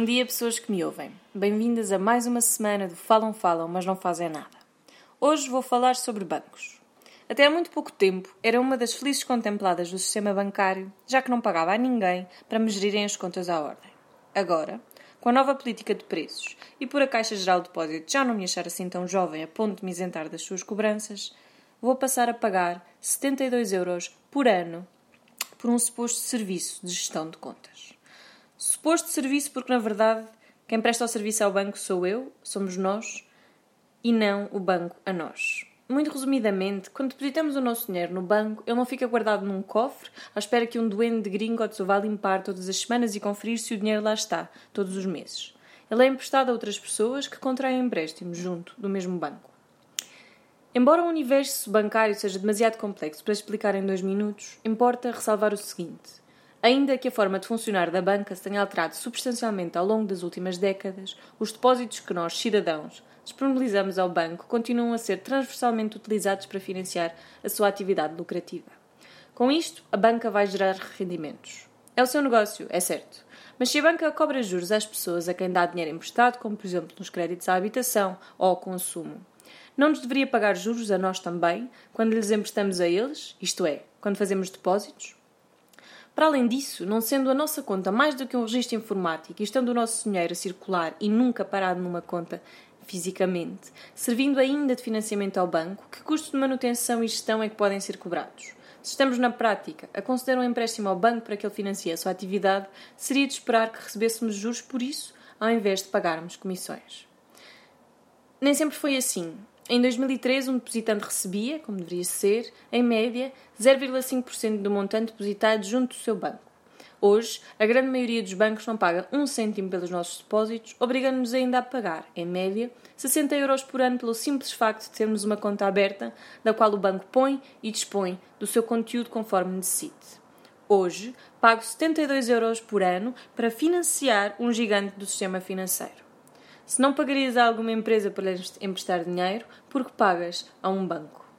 Bom dia, pessoas que me ouvem. Bem-vindas a mais uma semana do Falam Falam, mas não fazem nada. Hoje vou falar sobre bancos. Até há muito pouco tempo era uma das felizes contempladas do sistema bancário, já que não pagava a ninguém para me gerirem as contas à ordem. Agora, com a nova política de preços e por a Caixa Geral de Depósito já não me achar assim tão jovem a ponto de me isentar das suas cobranças, vou passar a pagar 72 euros por ano por um suposto serviço de gestão de contas. Suposto serviço porque, na verdade, quem presta o serviço ao banco sou eu, somos nós, e não o banco a nós. Muito resumidamente, quando depositamos o nosso dinheiro no banco, ele não fica guardado num cofre à espera que um duende de gringotts o vá limpar todas as semanas e conferir se o dinheiro lá está, todos os meses. Ele é emprestado a outras pessoas que contraem empréstimos junto do mesmo banco. Embora o universo bancário seja demasiado complexo para explicar em dois minutos, importa ressalvar o seguinte. Ainda que a forma de funcionar da banca se tenha alterado substancialmente ao longo das últimas décadas, os depósitos que nós, cidadãos, disponibilizamos ao banco continuam a ser transversalmente utilizados para financiar a sua atividade lucrativa. Com isto, a banca vai gerar rendimentos. É o seu negócio, é certo. Mas se a banca cobra juros às pessoas a quem dá dinheiro emprestado, como por exemplo nos créditos à habitação ou ao consumo, não nos deveria pagar juros a nós também quando lhes emprestamos a eles, isto é, quando fazemos depósitos? Para além disso, não sendo a nossa conta mais do que um registro informático e estando o nosso dinheiro a circular e nunca parado numa conta fisicamente, servindo ainda de financiamento ao banco, que custos de manutenção e gestão é que podem ser cobrados? Se estamos na prática a conceder um empréstimo ao banco para que ele financie a sua atividade, seria de esperar que recebêssemos juros por isso, ao invés de pagarmos comissões. Nem sempre foi assim. Em 2013, um depositante recebia, como deveria ser, em média, 0,5% do montante depositado junto do seu banco. Hoje, a grande maioria dos bancos não paga um cêntimo pelos nossos depósitos, obrigando-nos ainda a pagar, em média, 60 euros por ano pelo simples facto de termos uma conta aberta, da qual o banco põe e dispõe do seu conteúdo conforme necessite. Hoje, pago 72 euros por ano para financiar um gigante do sistema financeiro. Se não pagarias a alguma empresa para lhe emprestar dinheiro, porque pagas a um banco?